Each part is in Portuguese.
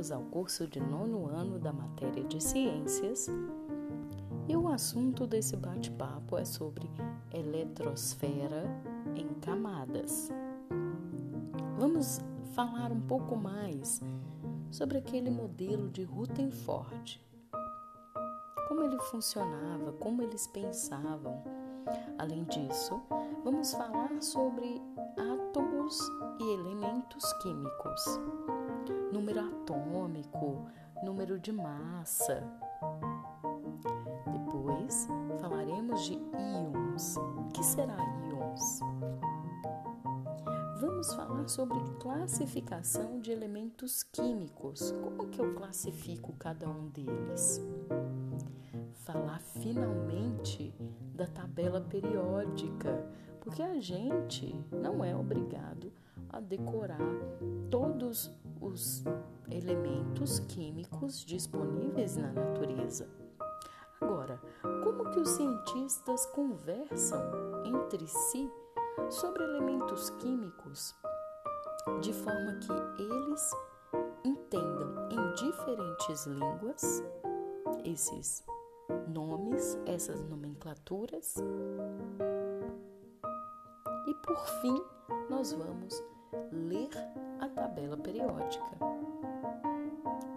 bem-vindos ao curso de nono ano da matéria de ciências. E o assunto desse bate-papo é sobre eletrosfera em camadas. Vamos falar um pouco mais sobre aquele modelo de Rutherford. Como ele funcionava, como eles pensavam. Além disso, vamos falar sobre átomos e elementos químicos número atômico, número de massa. Depois falaremos de íons. O que será íons? Vamos falar sobre classificação de elementos químicos. Como que eu classifico cada um deles? Falar finalmente da tabela periódica, porque a gente não é obrigado a decorar todos os elementos químicos disponíveis na natureza. Agora, como que os cientistas conversam entre si sobre elementos químicos de forma que eles entendam em diferentes línguas esses nomes, essas nomenclaturas? E por fim, nós vamos ler a tabela periódica.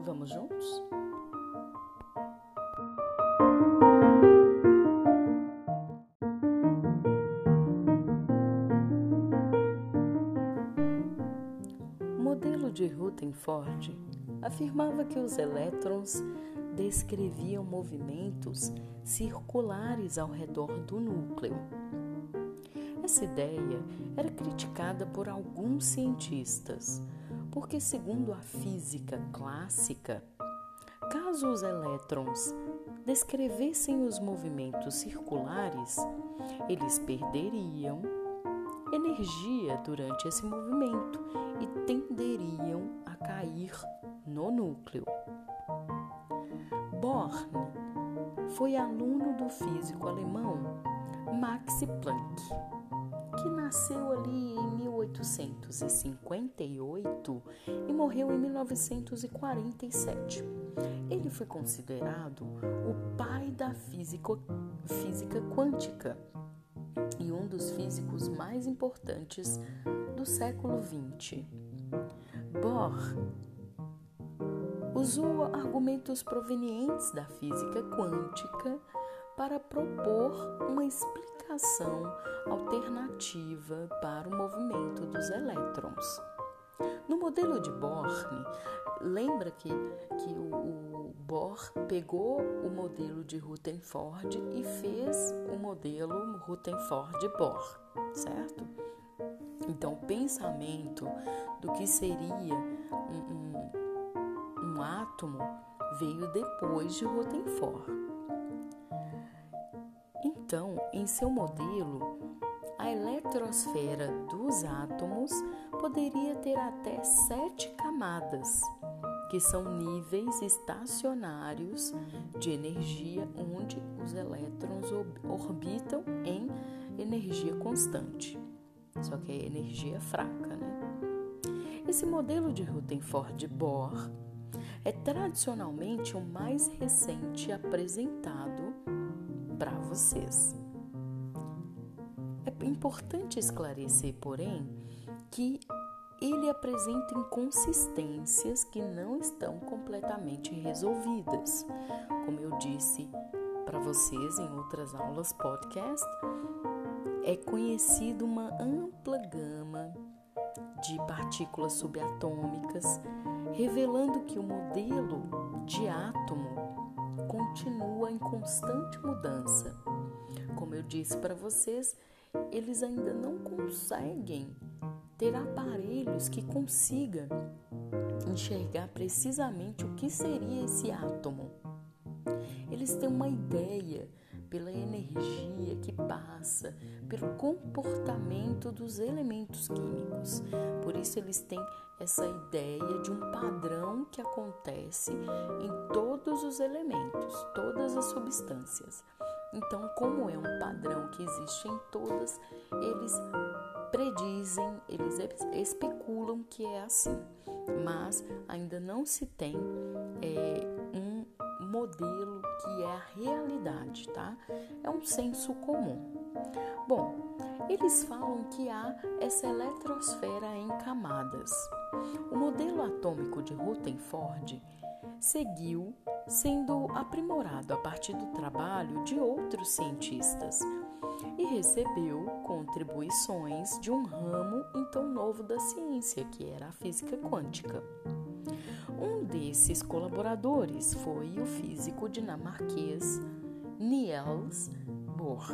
Vamos juntos? Modelo de Rutherford afirmava que os elétrons descreviam movimentos circulares ao redor do núcleo essa ideia era criticada por alguns cientistas, porque, segundo a física clássica, caso os elétrons descrevessem os movimentos circulares, eles perderiam energia durante esse movimento e tenderiam a cair no núcleo. Born foi aluno do físico alemão Max Planck nasceu ali em 1858 e morreu em 1947. Ele foi considerado o pai da física, física quântica e um dos físicos mais importantes do século XX. Bohr usou argumentos provenientes da física quântica para propor uma explicação alternativa para o movimento dos elétrons. No modelo de Bohr, lembra que, que o, o Bohr pegou o modelo de Rutherford e fez o modelo Rutherford-Bohr, certo? Então, o pensamento do que seria um, um, um átomo veio depois de Rutherford. Então, em seu modelo, a eletrosfera dos átomos poderia ter até sete camadas, que são níveis estacionários de energia onde os elétrons orbitam em energia constante. Só que é energia fraca, né? Esse modelo de Rutherford-Bohr é tradicionalmente o mais recente apresentado para vocês. É importante esclarecer, porém, que ele apresenta inconsistências que não estão completamente resolvidas. Como eu disse para vocês em outras aulas podcast, é conhecida uma ampla gama de partículas subatômicas, revelando que o modelo de átomo continua em constante mudança. Como eu disse para vocês, eles ainda não conseguem ter aparelhos que consigam enxergar precisamente o que seria esse átomo. Eles têm uma ideia pela energia que passa, pelo comportamento dos elementos químicos. Por isso eles têm essa ideia de um padrão que acontece em todos os elementos, todas as substâncias. Então, como é um padrão que existe em todas, eles predizem, eles especulam que é assim, mas ainda não se tem é, modelo que é a realidade, tá? É um senso comum. Bom, eles falam que há essa eletrosfera em camadas. O modelo atômico de Rutherford seguiu sendo aprimorado a partir do trabalho de outros cientistas e recebeu contribuições de um ramo então novo da ciência, que era a física quântica. Um desses colaboradores foi o físico dinamarquês Niels Bohr,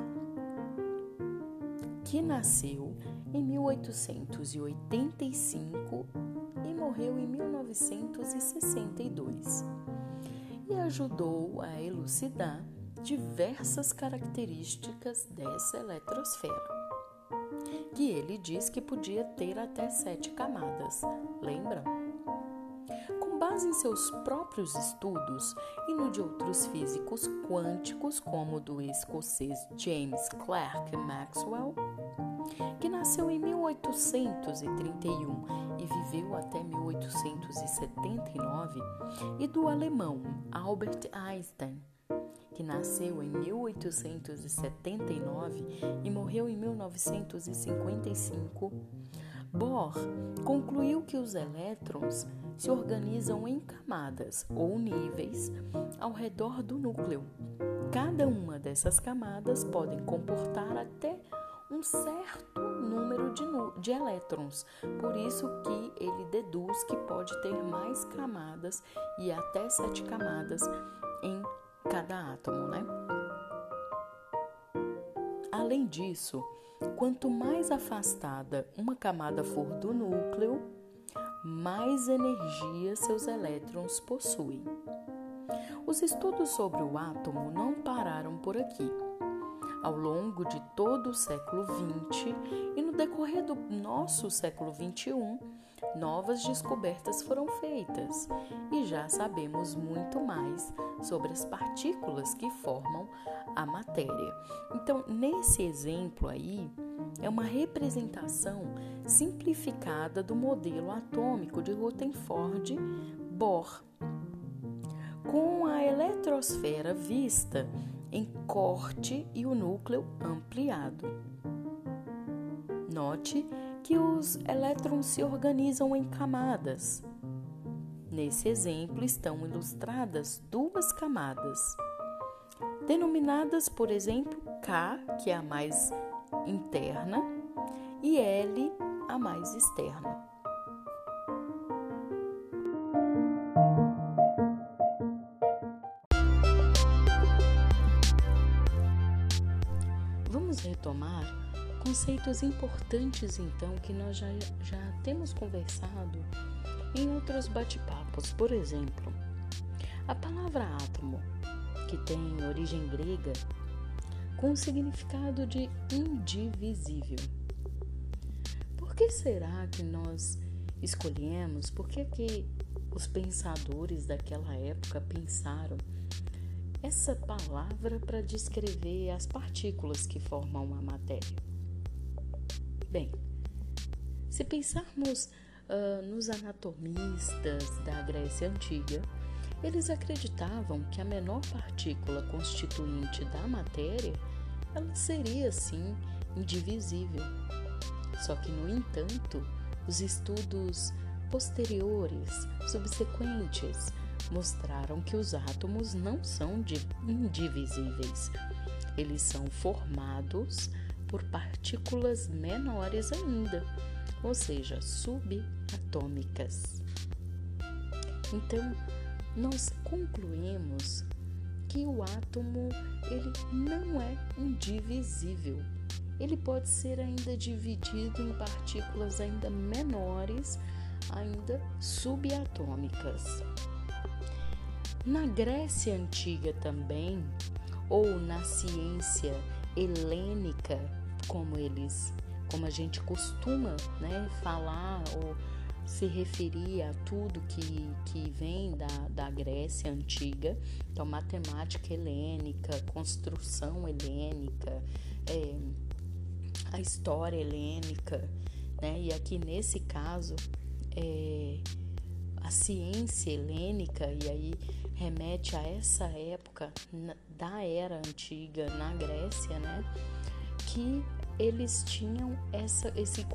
que nasceu em 1885 e morreu em 1962 e ajudou a elucidar diversas características dessa eletrosfera, que ele diz que podia ter até sete camadas. Lembra? Com base em seus próprios estudos e no de outros físicos quânticos, como o do escocês James Clerk Maxwell, que nasceu em 1831 e viveu até 1879, e do alemão Albert Einstein, que nasceu em 1879 e morreu em 1955, Bohr concluiu que os elétrons se organizam em camadas ou níveis ao redor do núcleo. Cada uma dessas camadas podem comportar até um certo número de, de elétrons. Por isso que ele deduz que pode ter mais camadas e até sete camadas em cada átomo, né? Além disso, quanto mais afastada uma camada for do núcleo, mais energia seus elétrons possuem. Os estudos sobre o átomo não pararam por aqui. Ao longo de todo o século XX e no decorrer do nosso século XXI, novas descobertas foram feitas e já sabemos muito mais sobre as partículas que formam a matéria. Então, nesse exemplo aí, é uma representação simplificada do modelo atômico de Rutherford Bohr, com a eletrosfera vista em corte e o núcleo ampliado. Note que os elétrons se organizam em camadas. Nesse exemplo estão ilustradas duas camadas, denominadas, por exemplo, K, que é a mais interna, e L, a mais externa. Vamos retomar conceitos importantes, então, que nós já, já temos conversado em outros bate-papos. Por exemplo, a palavra átomo, que tem origem grega, com o significado de indivisível. Por que será que nós escolhemos? Por que, que os pensadores daquela época pensaram essa palavra para descrever as partículas que formam a matéria? Bem, se pensarmos uh, nos anatomistas da Grécia Antiga, eles acreditavam que a menor partícula constituinte da matéria ela seria sim indivisível. Só que, no entanto, os estudos posteriores, subsequentes, mostraram que os átomos não são indivisíveis. Eles são formados por partículas menores ainda, ou seja, subatômicas. Então, nós concluímos que o átomo ele não é indivisível. Ele pode ser ainda dividido em partículas ainda menores, ainda subatômicas. Na Grécia antiga também, ou na ciência helênica, como eles, como a gente costuma né, falar ou se referir a tudo que, que vem da, da Grécia antiga, então matemática helênica, construção helênica, é, a história helênica, né? E aqui nesse caso, é, a ciência helênica, e aí remete a essa época da era antiga na Grécia, né? Que eles tinham essa, esse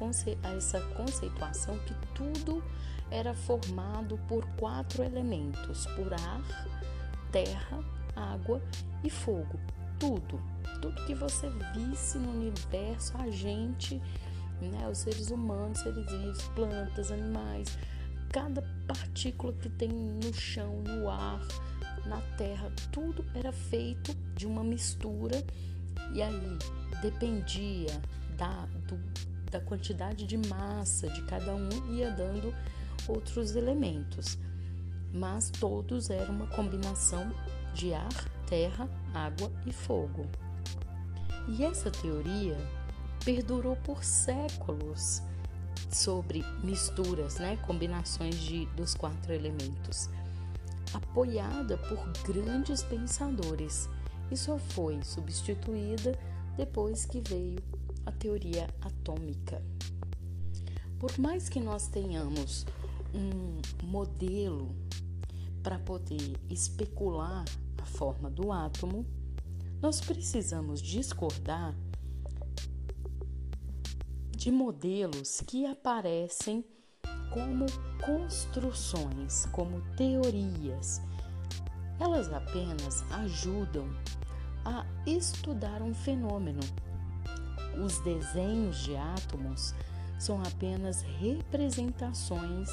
essa conceituação que tudo era formado por quatro elementos: por ar, terra, água e fogo. Tudo, tudo que você visse no universo, a gente, né, os seres humanos, seres vivos, plantas, animais, cada partícula que tem no chão, no ar, na terra, tudo era feito de uma mistura e aí dependia da, do, da quantidade de massa de cada um, ia dando outros elementos, mas todos eram uma combinação de ar, terra, água e fogo. E essa teoria perdurou por séculos sobre misturas, né, combinações de, dos quatro elementos, apoiada por grandes pensadores e só foi substituída depois que veio a teoria atômica. Por mais que nós tenhamos um modelo para poder especular a forma do átomo, nós precisamos discordar de modelos que aparecem como construções, como teorias. Elas apenas ajudam a estudar um fenômeno. Os desenhos de átomos são apenas representações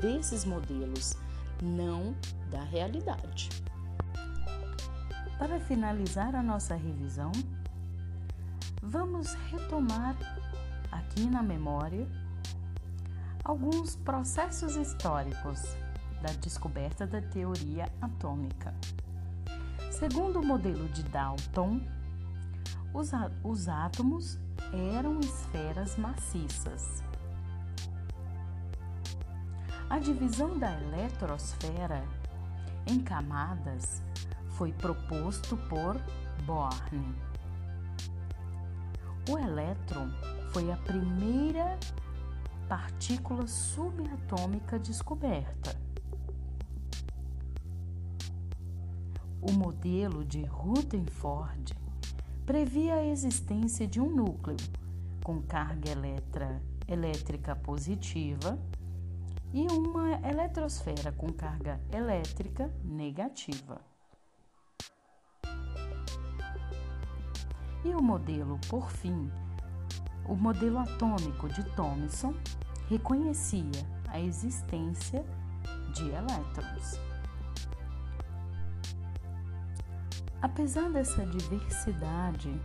desses modelos, não da realidade. Para finalizar a nossa revisão, vamos retomar aqui na memória alguns processos históricos da descoberta da teoria atômica. Segundo o modelo de Dalton, os, os átomos eram esferas maciças. A divisão da eletrosfera em camadas foi proposto por Born. O elétron foi a primeira partícula subatômica descoberta. O modelo de Rutherford previa a existência de um núcleo com carga eletra, elétrica positiva e uma eletrosfera com carga elétrica negativa. E o modelo, por fim, o modelo atômico de Thomson reconhecia a existência de elétrons. Apesar dessa diversidade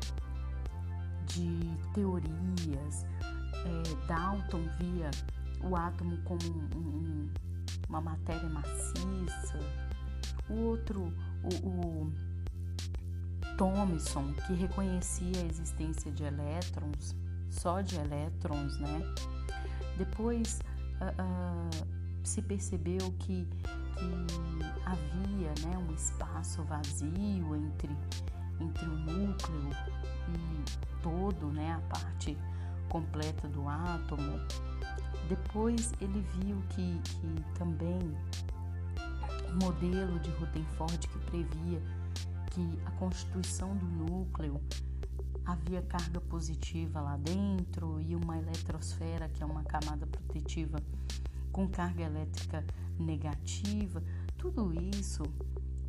de teorias, é, Dalton via o átomo como um, um, uma matéria maciça, o outro, o, o Thomson, que reconhecia a existência de elétrons, só de elétrons, né? Depois uh, uh, se percebeu que que havia né, um espaço vazio entre, entre o núcleo e todo, né, a parte completa do átomo. Depois ele viu que, que também o modelo de Rutherford que previa que a constituição do núcleo havia carga positiva lá dentro e uma eletrosfera, que é uma camada protetiva com carga elétrica negativa, tudo isso,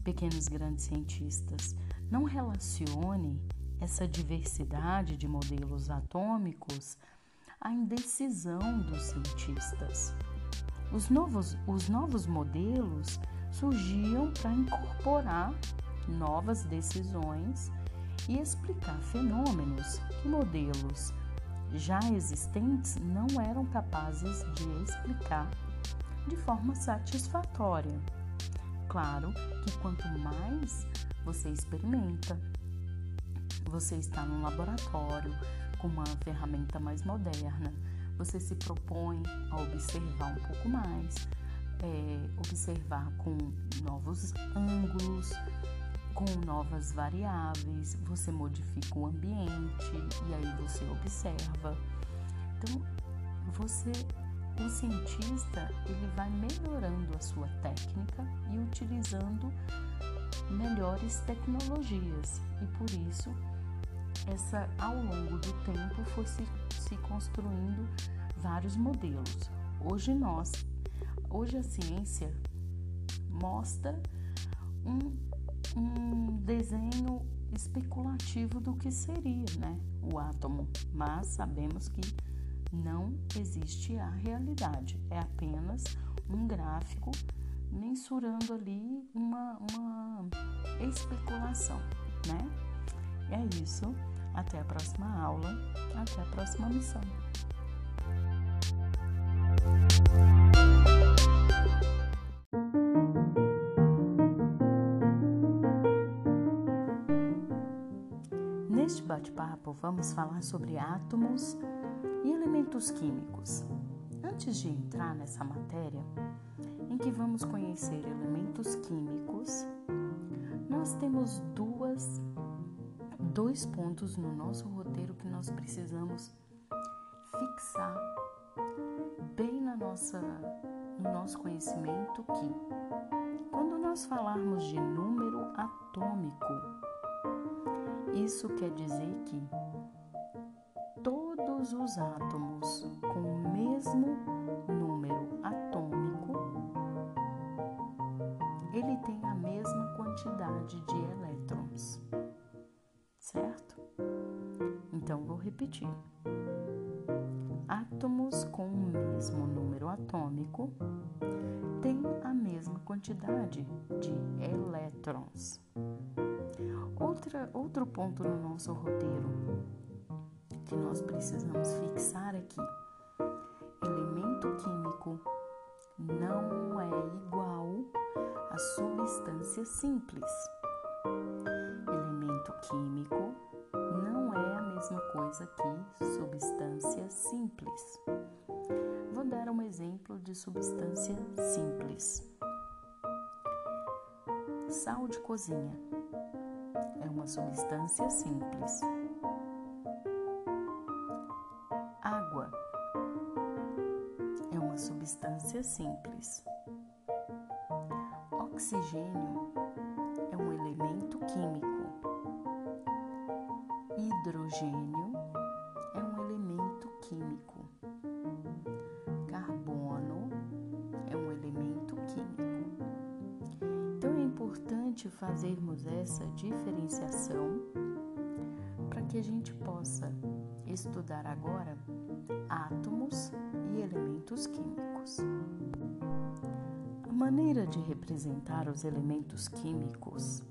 pequenos grandes cientistas, não relacione essa diversidade de modelos atômicos à indecisão dos cientistas. Os novos, os novos modelos surgiam para incorporar novas decisões e explicar fenômenos que modelos já existentes não eram capazes de explicar de forma satisfatória. Claro que quanto mais você experimenta, você está num laboratório com uma ferramenta mais moderna, você se propõe a observar um pouco mais, é, observar com novos ângulos, com novas variáveis, você modifica o ambiente e aí você observa. Então, você, o cientista, ele vai melhorando a sua técnica e utilizando melhores tecnologias e por isso essa ao longo do tempo foi se, se construindo vários modelos. Hoje nós, hoje a ciência mostra um, um desenho especulativo do que seria, né, o átomo, mas sabemos que não existe a realidade, é apenas um gráfico mensurando ali uma, uma especulação, né? É isso. Até a próxima aula. Até a próxima missão. Neste bate-papo, vamos falar sobre átomos e elementos químicos. Antes de entrar nessa matéria, em que vamos conhecer elementos químicos, nós temos duas dois pontos no nosso roteiro que nós precisamos fixar bem na nossa, no nosso conhecimento que quando nós falarmos de número atômico, isso quer dizer que todos os átomos com o mesmo número atômico, ele tem a mesma quantidade de elétrons certo? Então vou repetir. Átomos com o mesmo número atômico têm a mesma quantidade de elétrons. Outra, outro ponto no nosso roteiro que nós precisamos fixar aqui: elemento químico não é igual a substância simples elemento químico não é a mesma coisa que substância simples. Vou dar um exemplo de substância simples. Sal de cozinha é uma substância simples. Substância simples. Oxigênio é um elemento químico hidrogênio é um elemento químico. Carbono é um elemento químico. Então é importante fazermos essa diferenciação para que a gente possa estudar agora átomos elementos químicos. A maneira de representar os elementos químicos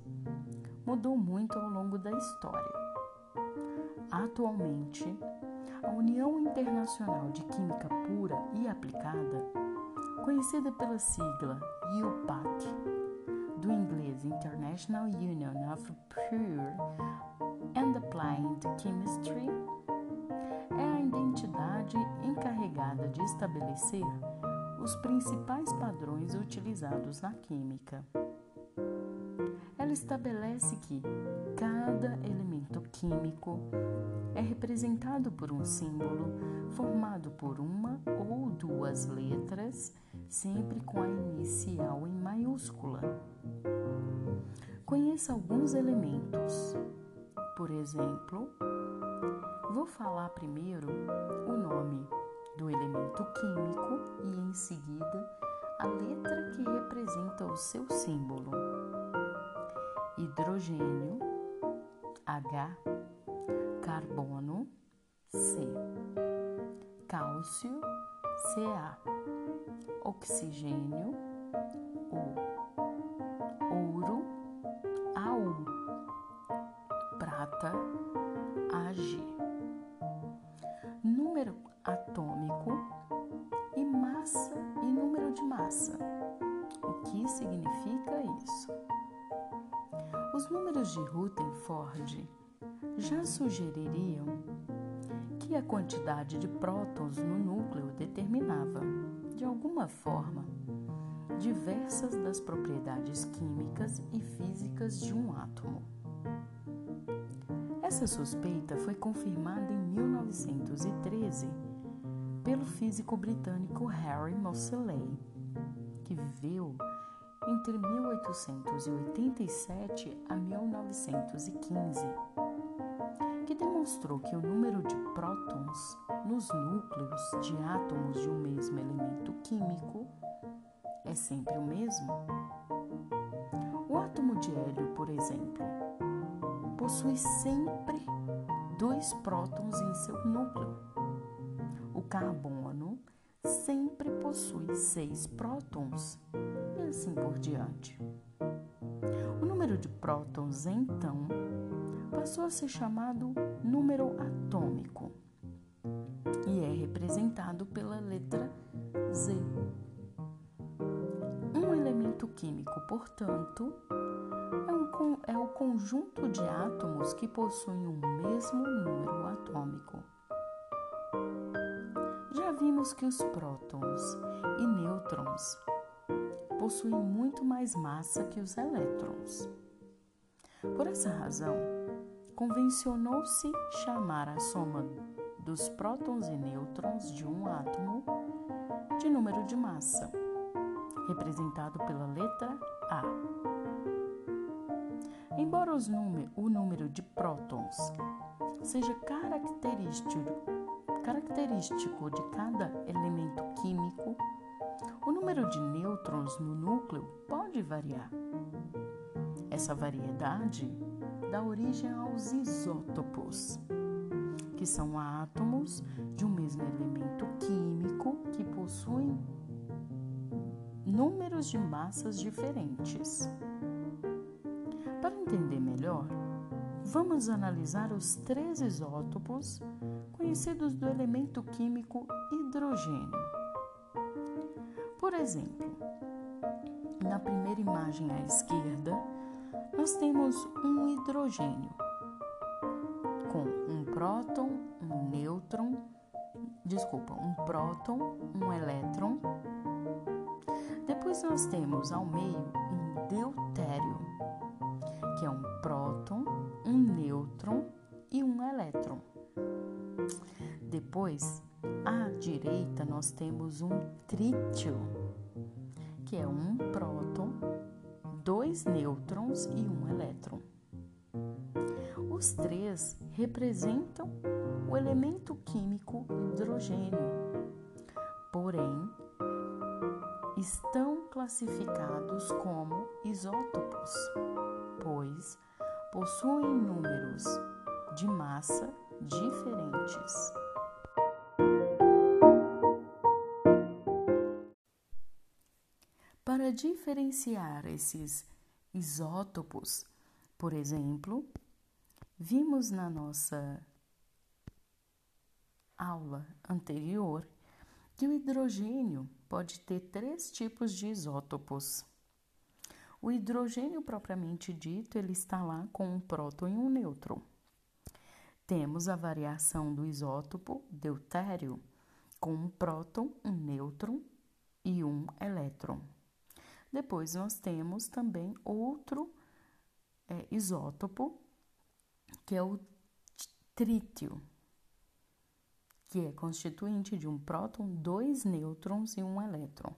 mudou muito ao longo da história. Atualmente, a União Internacional de Química Pura e Aplicada, conhecida pela sigla UPAC, do inglês International Union of Pure de estabelecer os principais padrões utilizados na química. Ela estabelece que cada elemento químico é representado por um símbolo formado por uma ou duas letras, sempre com a inicial em maiúscula. Conheça alguns elementos. Por exemplo, vou falar primeiro o nome do elemento químico e em seguida a letra que representa o seu símbolo. Hidrogênio, H, carbono, C, cálcio, Ca, oxigênio, O, ouro, AU, prata, massa. O que significa isso? Os números de Rutherford já sugeririam que a quantidade de prótons no núcleo determinava, de alguma forma, diversas das propriedades químicas e físicas de um átomo. Essa suspeita foi confirmada em 1913 pelo físico britânico Harry Moseley, que viveu entre 1887 a 1915, que demonstrou que o número de prótons nos núcleos de átomos de um mesmo elemento químico é sempre o mesmo. O átomo de hélio, por exemplo, possui sempre dois prótons em seu núcleo. O carbono sempre possui seis prótons e assim por diante. O número de prótons, então, passou a ser chamado número atômico e é representado pela letra Z. Um elemento químico, portanto, é o conjunto de átomos que possuem o mesmo número atômico. Vimos que os prótons e nêutrons possuem muito mais massa que os elétrons. Por essa razão, convencionou-se chamar a soma dos prótons e nêutrons de um átomo de número de massa, representado pela letra A. Embora o número de prótons seja característico, característico de cada elemento químico, o número de nêutrons no núcleo pode variar. Essa variedade dá origem aos isótopos, que são átomos de um mesmo elemento químico que possuem números de massas diferentes entender melhor, vamos analisar os três isótopos conhecidos do elemento químico hidrogênio. Por exemplo, na primeira imagem à esquerda, nós temos um hidrogênio com um próton, um nêutron, desculpa, um próton, um elétron. Depois nós temos ao meio um deutério que é um próton, um nêutron e um elétron. Depois, à direita, nós temos um trítio, que é um próton, dois nêutrons e um elétron. Os três representam o elemento químico hidrogênio, porém, estão classificados como isótopos pois possuem números de massa diferentes. Para diferenciar esses isótopos, por exemplo, vimos na nossa aula anterior que o hidrogênio pode ter três tipos de isótopos. O hidrogênio propriamente dito, ele está lá com um próton e um nêutron. Temos a variação do isótopo deutério com um próton, um nêutron e um elétron. Depois nós temos também outro é, isótopo, que é o trítio, que é constituinte de um próton, dois nêutrons e um elétron.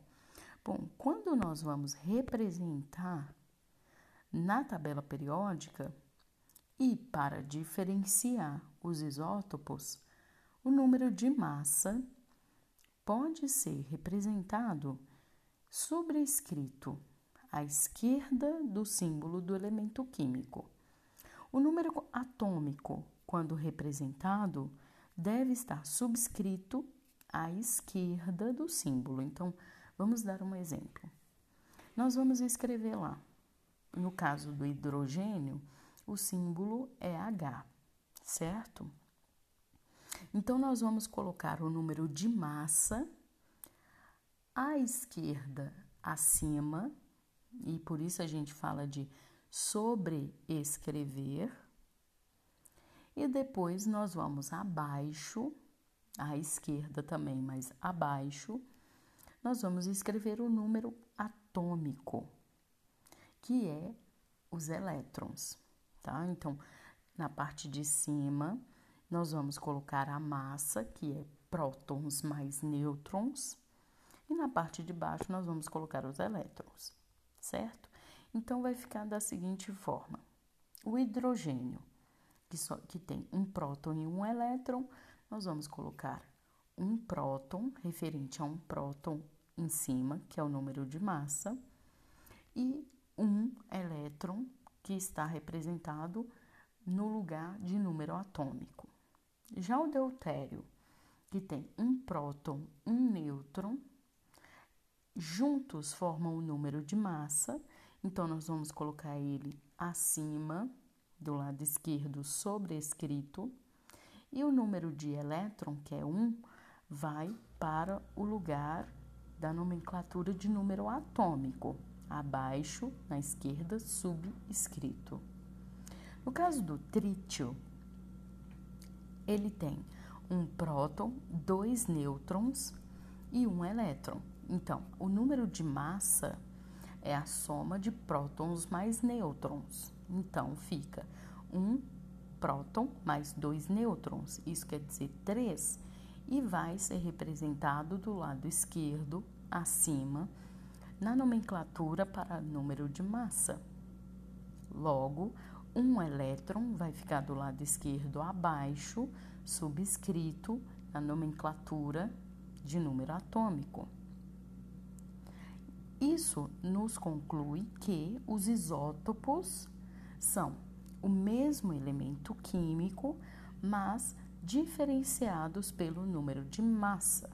Bom, quando nós vamos representar na tabela periódica e para diferenciar os isótopos, o número de massa pode ser representado sobrescrito à esquerda do símbolo do elemento químico. O número atômico, quando representado, deve estar subscrito à esquerda do símbolo. Então, Vamos dar um exemplo. Nós vamos escrever lá. No caso do hidrogênio, o símbolo é H, certo? Então, nós vamos colocar o número de massa à esquerda acima, e por isso a gente fala de sobreescrever. E depois nós vamos abaixo, à esquerda também, mas abaixo, nós vamos escrever o número atômico, que é os elétrons, tá? Então, na parte de cima, nós vamos colocar a massa, que é prótons mais nêutrons, e na parte de baixo nós vamos colocar os elétrons, certo? Então, vai ficar da seguinte forma: o hidrogênio, que, só, que tem um próton e um elétron, nós vamos colocar um próton, referente a um próton em cima, que é o número de massa, e um elétron, que está representado no lugar de número atômico. Já o deutério, que tem um próton, um nêutron, juntos formam o número de massa, então nós vamos colocar ele acima do lado esquerdo sobrescrito, e o número de elétron, que é 1, vai para o lugar da nomenclatura de número atômico, abaixo, na esquerda, subscrito. No caso do trítio, ele tem um próton, dois nêutrons e um elétron. Então, o número de massa é a soma de prótons mais nêutrons. Então, fica um próton mais dois nêutrons, isso quer dizer três, e vai ser representado do lado esquerdo, acima, na nomenclatura para número de massa. Logo, um elétron vai ficar do lado esquerdo abaixo, subscrito na nomenclatura de número atômico. Isso nos conclui que os isótopos são o mesmo elemento químico, mas diferenciados pelo número de massa.